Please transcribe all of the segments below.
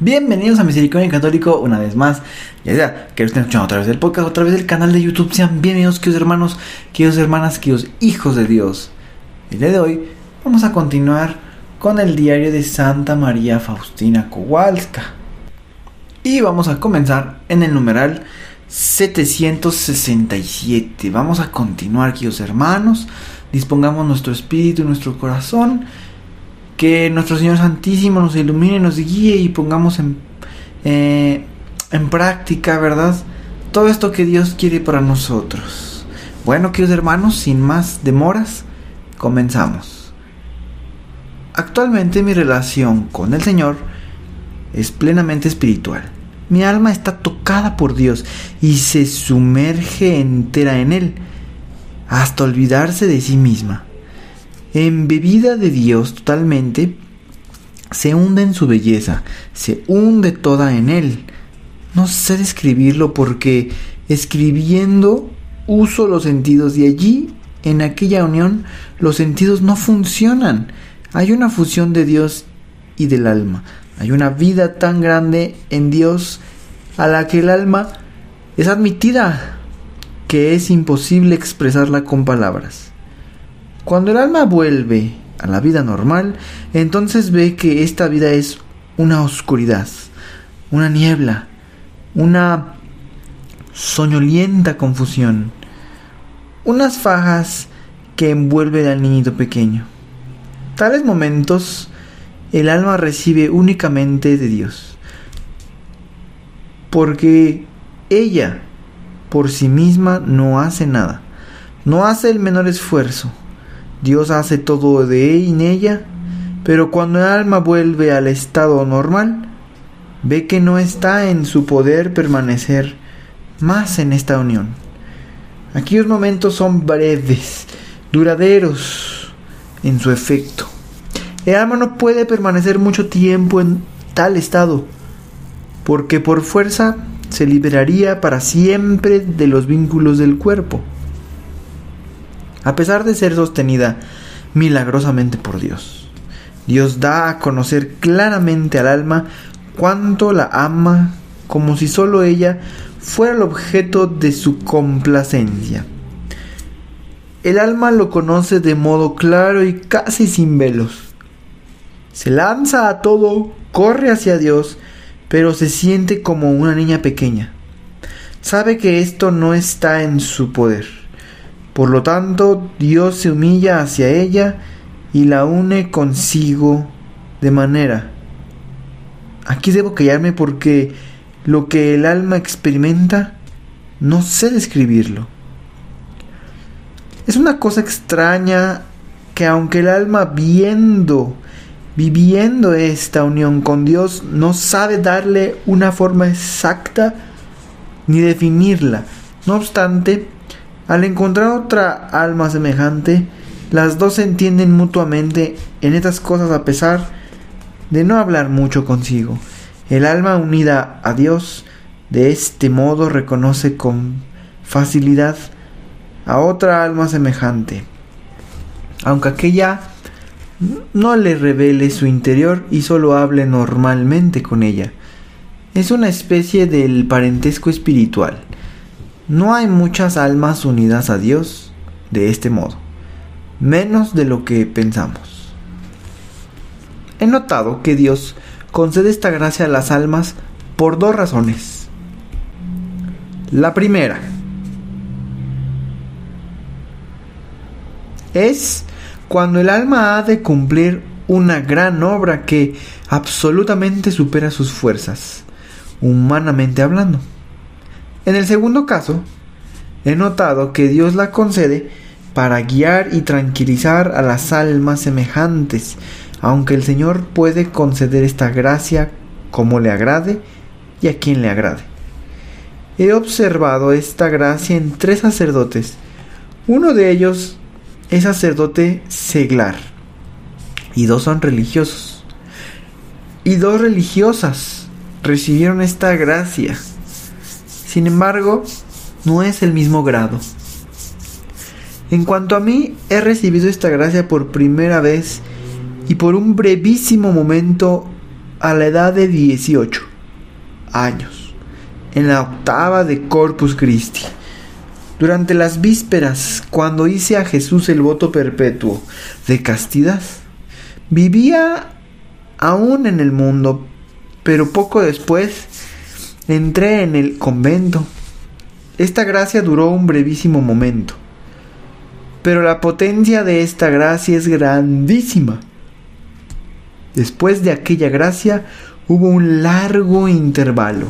Bienvenidos a Misericordia Católico una vez más. Ya sea que lo estén escuchando a través del podcast o a través del canal de YouTube. Sean bienvenidos, queridos hermanos, queridos hermanas, queridos hijos de Dios. El día de hoy vamos a continuar con el diario de Santa María Faustina Kowalska. Y vamos a comenzar en el numeral 767. Vamos a continuar, queridos hermanos. Dispongamos nuestro espíritu y nuestro corazón que nuestro Señor Santísimo nos ilumine, nos guíe y pongamos en, eh, en práctica, ¿verdad? Todo esto que Dios quiere para nosotros. Bueno, queridos hermanos, sin más demoras, comenzamos. Actualmente mi relación con el Señor es plenamente espiritual. Mi alma está tocada por Dios y se sumerge entera en Él, hasta olvidarse de sí misma embebida de Dios totalmente, se hunde en su belleza, se hunde toda en Él. No sé describirlo porque escribiendo uso los sentidos y allí, en aquella unión, los sentidos no funcionan. Hay una fusión de Dios y del alma. Hay una vida tan grande en Dios a la que el alma es admitida que es imposible expresarla con palabras. Cuando el alma vuelve a la vida normal, entonces ve que esta vida es una oscuridad, una niebla, una soñolienta confusión, unas fajas que envuelven al niñito pequeño. Tales momentos el alma recibe únicamente de Dios, porque ella por sí misma no hace nada, no hace el menor esfuerzo, Dios hace todo de en ella, pero cuando el alma vuelve al estado normal, ve que no está en su poder permanecer más en esta unión. Aquellos momentos son breves, duraderos en su efecto. El alma no puede permanecer mucho tiempo en tal estado, porque por fuerza se liberaría para siempre de los vínculos del cuerpo a pesar de ser sostenida milagrosamente por Dios. Dios da a conocer claramente al alma cuánto la ama como si solo ella fuera el objeto de su complacencia. El alma lo conoce de modo claro y casi sin velos. Se lanza a todo, corre hacia Dios, pero se siente como una niña pequeña. Sabe que esto no está en su poder por lo tanto, Dios se humilla hacia ella y la une consigo de manera. Aquí debo callarme porque lo que el alma experimenta no sé describirlo. Es una cosa extraña que aunque el alma viendo, viviendo esta unión con Dios, no sabe darle una forma exacta ni definirla. No obstante, al encontrar otra alma semejante, las dos se entienden mutuamente en estas cosas a pesar de no hablar mucho consigo. El alma unida a Dios de este modo reconoce con facilidad a otra alma semejante, aunque aquella no le revele su interior y solo hable normalmente con ella. Es una especie del parentesco espiritual no hay muchas almas unidas a Dios de este modo, menos de lo que pensamos. He notado que Dios concede esta gracia a las almas por dos razones. La primera es cuando el alma ha de cumplir una gran obra que absolutamente supera sus fuerzas, humanamente hablando. En el segundo caso, he notado que Dios la concede para guiar y tranquilizar a las almas semejantes, aunque el Señor puede conceder esta gracia como le agrade y a quien le agrade. He observado esta gracia en tres sacerdotes. Uno de ellos es sacerdote seglar y dos son religiosos. Y dos religiosas recibieron esta gracia. Sin embargo, no es el mismo grado. En cuanto a mí, he recibido esta gracia por primera vez y por un brevísimo momento a la edad de 18 años, en la octava de Corpus Christi. Durante las vísperas, cuando hice a Jesús el voto perpetuo de castidad, vivía aún en el mundo, pero poco después entré en el convento. Esta gracia duró un brevísimo momento, pero la potencia de esta gracia es grandísima. Después de aquella gracia hubo un largo intervalo.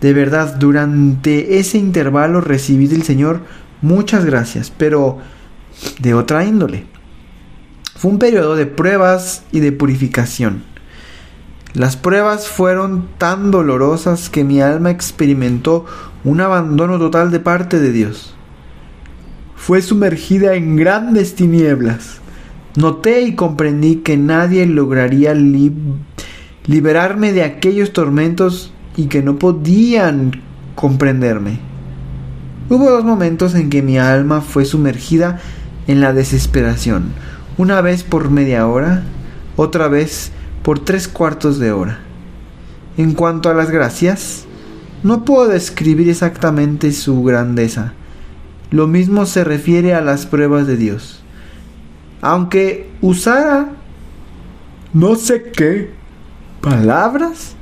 De verdad, durante ese intervalo recibí del Señor muchas gracias, pero de otra índole. Fue un periodo de pruebas y de purificación. Las pruebas fueron tan dolorosas que mi alma experimentó un abandono total de parte de Dios. Fue sumergida en grandes tinieblas. Noté y comprendí que nadie lograría liberarme de aquellos tormentos y que no podían comprenderme. Hubo dos momentos en que mi alma fue sumergida en la desesperación una vez por media hora, otra vez por tres cuartos de hora. En cuanto a las gracias, no puedo describir exactamente su grandeza. Lo mismo se refiere a las pruebas de Dios. Aunque usara no sé qué palabras,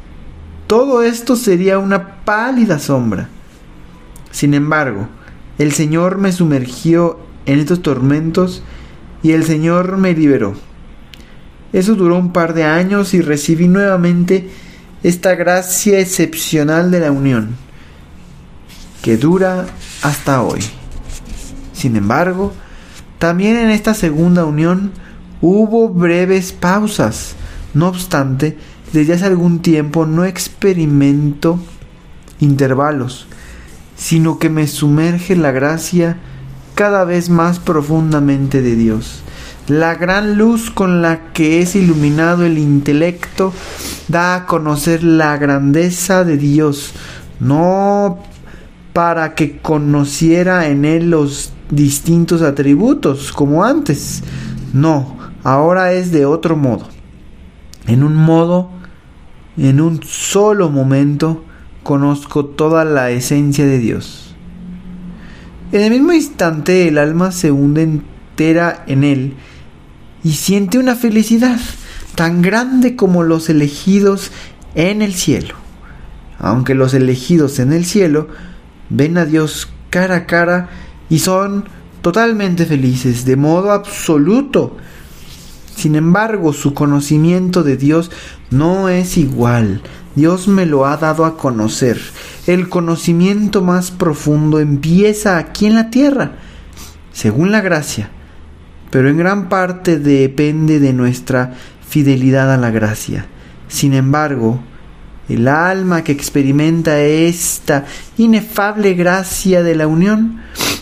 todo esto sería una pálida sombra. Sin embargo, el Señor me sumergió en estos tormentos y el Señor me liberó. Eso duró un par de años y recibí nuevamente esta gracia excepcional de la unión, que dura hasta hoy. Sin embargo, también en esta segunda unión hubo breves pausas. No obstante, desde hace algún tiempo no experimento intervalos, sino que me sumerge la gracia cada vez más profundamente de Dios. La gran luz con la que es iluminado el intelecto da a conocer la grandeza de Dios, no para que conociera en él los distintos atributos como antes. No, ahora es de otro modo. En un modo, en un solo momento, conozco toda la esencia de Dios. En el mismo instante el alma se hunde entera en él y siente una felicidad tan grande como los elegidos en el cielo. Aunque los elegidos en el cielo ven a Dios cara a cara y son totalmente felices, de modo absoluto. Sin embargo, su conocimiento de Dios no es igual. Dios me lo ha dado a conocer el conocimiento más profundo empieza aquí en la tierra, según la gracia, pero en gran parte depende de nuestra fidelidad a la gracia. Sin embargo, el alma que experimenta esta inefable gracia de la unión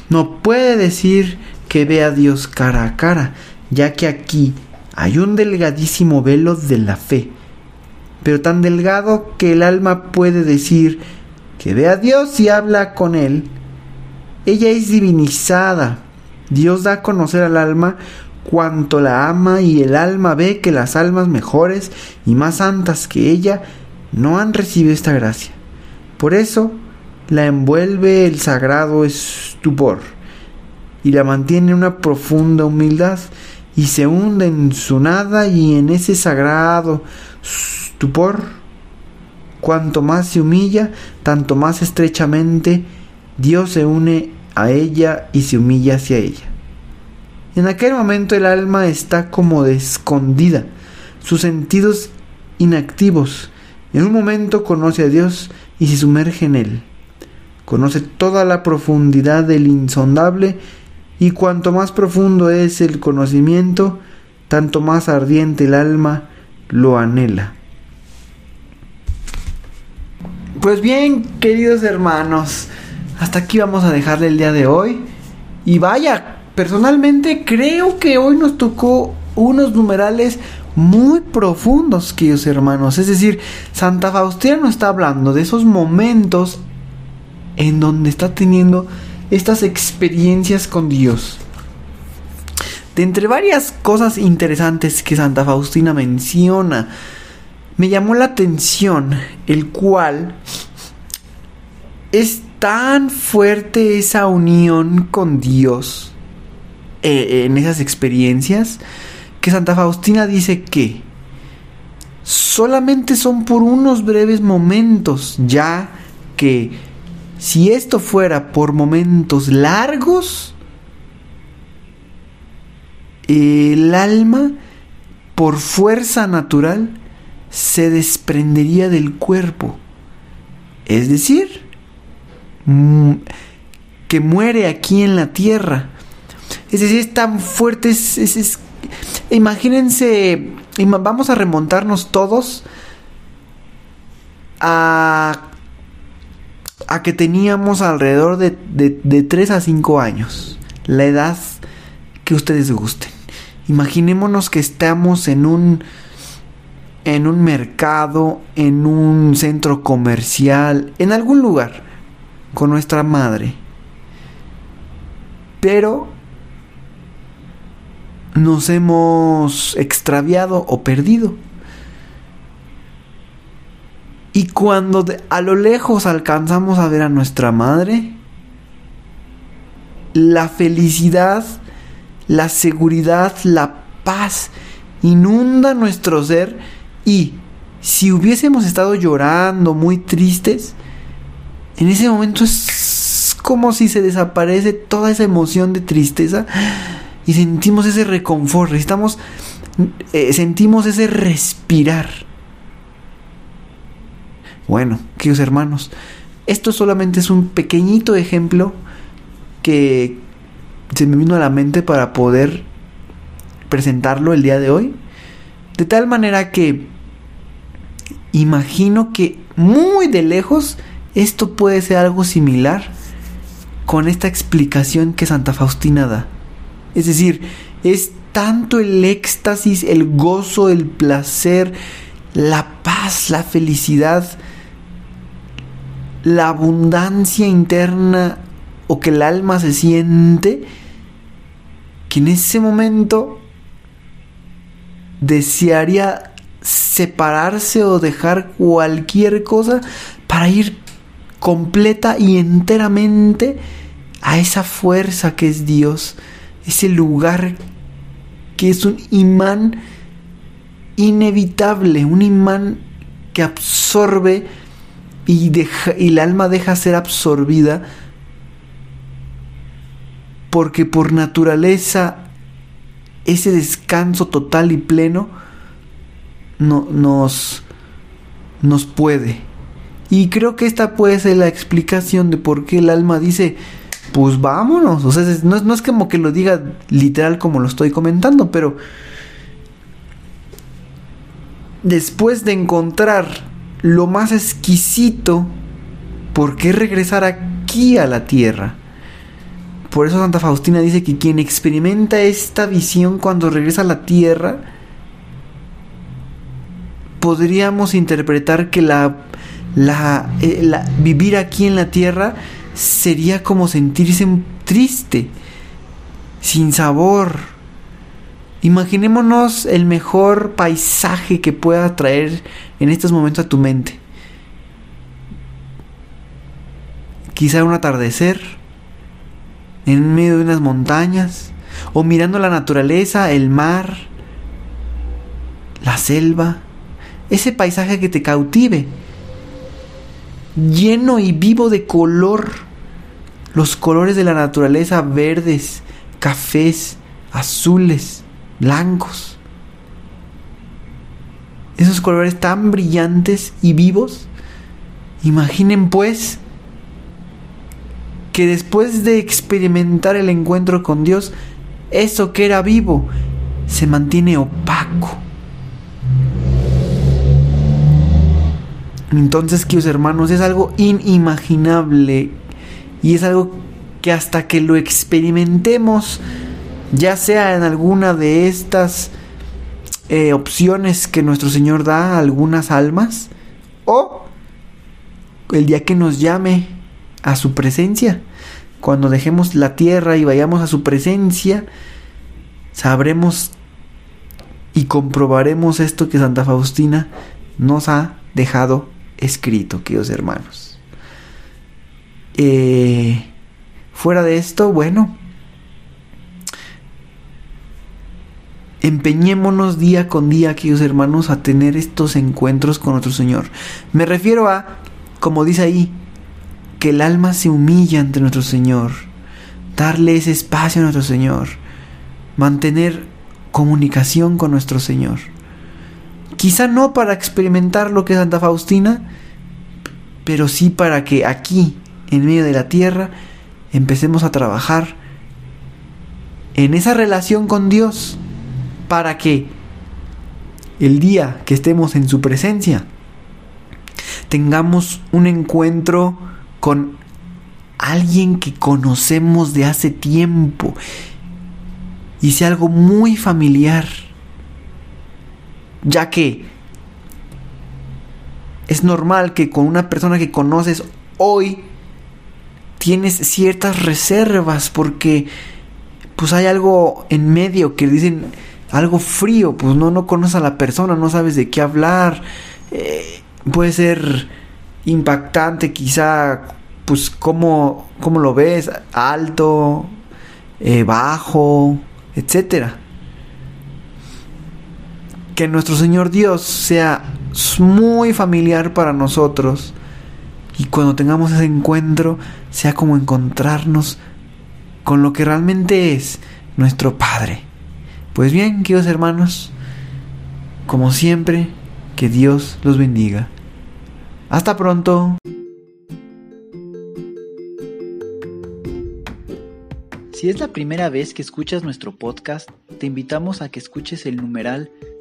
no puede decir que ve a Dios cara a cara, ya que aquí hay un delgadísimo velo de la fe, pero tan delgado que el alma puede decir que ve a Dios y habla con Él, ella es divinizada. Dios da a conocer al alma cuanto la ama y el alma ve que las almas mejores y más santas que ella no han recibido esta gracia. Por eso la envuelve el sagrado estupor y la mantiene en una profunda humildad y se hunde en su nada y en ese sagrado estupor Cuanto más se humilla, tanto más estrechamente Dios se une a ella y se humilla hacia ella. En aquel momento el alma está como escondida, sus sentidos inactivos. En un momento conoce a Dios y se sumerge en Él. Conoce toda la profundidad del insondable y cuanto más profundo es el conocimiento, tanto más ardiente el alma lo anhela. Pues bien, queridos hermanos, hasta aquí vamos a dejarle el día de hoy. Y vaya, personalmente creo que hoy nos tocó unos numerales muy profundos, queridos hermanos. Es decir, Santa Faustina nos está hablando de esos momentos en donde está teniendo estas experiencias con Dios. De entre varias cosas interesantes que Santa Faustina menciona, me llamó la atención el cual es tan fuerte esa unión con Dios eh, en esas experiencias que Santa Faustina dice que solamente son por unos breves momentos, ya que si esto fuera por momentos largos, el alma, por fuerza natural, se desprendería del cuerpo. Es decir, que muere aquí en la tierra. Es decir, es tan fuerte. Imagínense, vamos a remontarnos todos a, a que teníamos alrededor de, de, de 3 a 5 años. La edad que ustedes gusten. Imaginémonos que estamos en un en un mercado, en un centro comercial, en algún lugar con nuestra madre. Pero nos hemos extraviado o perdido. Y cuando a lo lejos alcanzamos a ver a nuestra madre, la felicidad, la seguridad, la paz inunda nuestro ser y si hubiésemos estado llorando, muy tristes, en ese momento es como si se desaparece toda esa emoción de tristeza y sentimos ese reconfort, estamos, eh, sentimos ese respirar. Bueno, queridos hermanos, esto solamente es un pequeñito ejemplo que se me vino a la mente para poder presentarlo el día de hoy. De tal manera que imagino que muy de lejos esto puede ser algo similar con esta explicación que Santa Faustina da. Es decir, es tanto el éxtasis, el gozo, el placer, la paz, la felicidad, la abundancia interna o que el alma se siente, que en ese momento desearía separarse o dejar cualquier cosa para ir completa y enteramente a esa fuerza que es Dios, ese lugar que es un imán inevitable, un imán que absorbe y, deja, y el alma deja ser absorbida porque por naturaleza ese descanso total y pleno no, nos, nos puede. Y creo que esta puede ser la explicación de por qué el alma dice, pues vámonos. O sea, no, no es como que lo diga literal como lo estoy comentando, pero después de encontrar lo más exquisito, ¿por qué regresar aquí a la tierra? Por eso Santa Faustina dice que quien experimenta esta visión cuando regresa a la tierra, podríamos interpretar que la, eh, la, vivir aquí en la tierra sería como sentirse triste, sin sabor. Imaginémonos el mejor paisaje que pueda traer en estos momentos a tu mente. Quizá un atardecer en medio de unas montañas o mirando la naturaleza, el mar, la selva ese paisaje que te cautive, lleno y vivo de color, los colores de la naturaleza verdes, cafés, azules, blancos. Esos colores tan brillantes y vivos. Imaginen pues que después de experimentar el encuentro con Dios, eso que era vivo se mantiene opaco Entonces, queridos hermanos, es algo inimaginable y es algo que hasta que lo experimentemos, ya sea en alguna de estas eh, opciones que nuestro Señor da a algunas almas, o el día que nos llame a su presencia, cuando dejemos la tierra y vayamos a su presencia, sabremos y comprobaremos esto que Santa Faustina nos ha dejado escrito, queridos hermanos. Eh, fuera de esto, bueno, empeñémonos día con día, queridos hermanos, a tener estos encuentros con nuestro Señor. Me refiero a, como dice ahí, que el alma se humilla ante nuestro Señor, darle ese espacio a nuestro Señor, mantener comunicación con nuestro Señor. Quizá no para experimentar lo que es Santa Faustina, pero sí para que aquí, en medio de la tierra, empecemos a trabajar en esa relación con Dios, para que el día que estemos en su presencia, tengamos un encuentro con alguien que conocemos de hace tiempo y sea algo muy familiar, ya que es normal que con una persona que conoces hoy tienes ciertas reservas porque pues hay algo en medio que dicen algo frío, pues no, no conoces a la persona, no sabes de qué hablar. Eh, puede ser impactante quizá, pues cómo, cómo lo ves, alto, eh, bajo, etcétera. Que nuestro Señor Dios sea muy familiar para nosotros y cuando tengamos ese encuentro sea como encontrarnos con lo que realmente es nuestro Padre. Pues bien, queridos hermanos, como siempre, que Dios los bendiga. Hasta pronto. Si es la primera vez que escuchas nuestro podcast, te invitamos a que escuches el numeral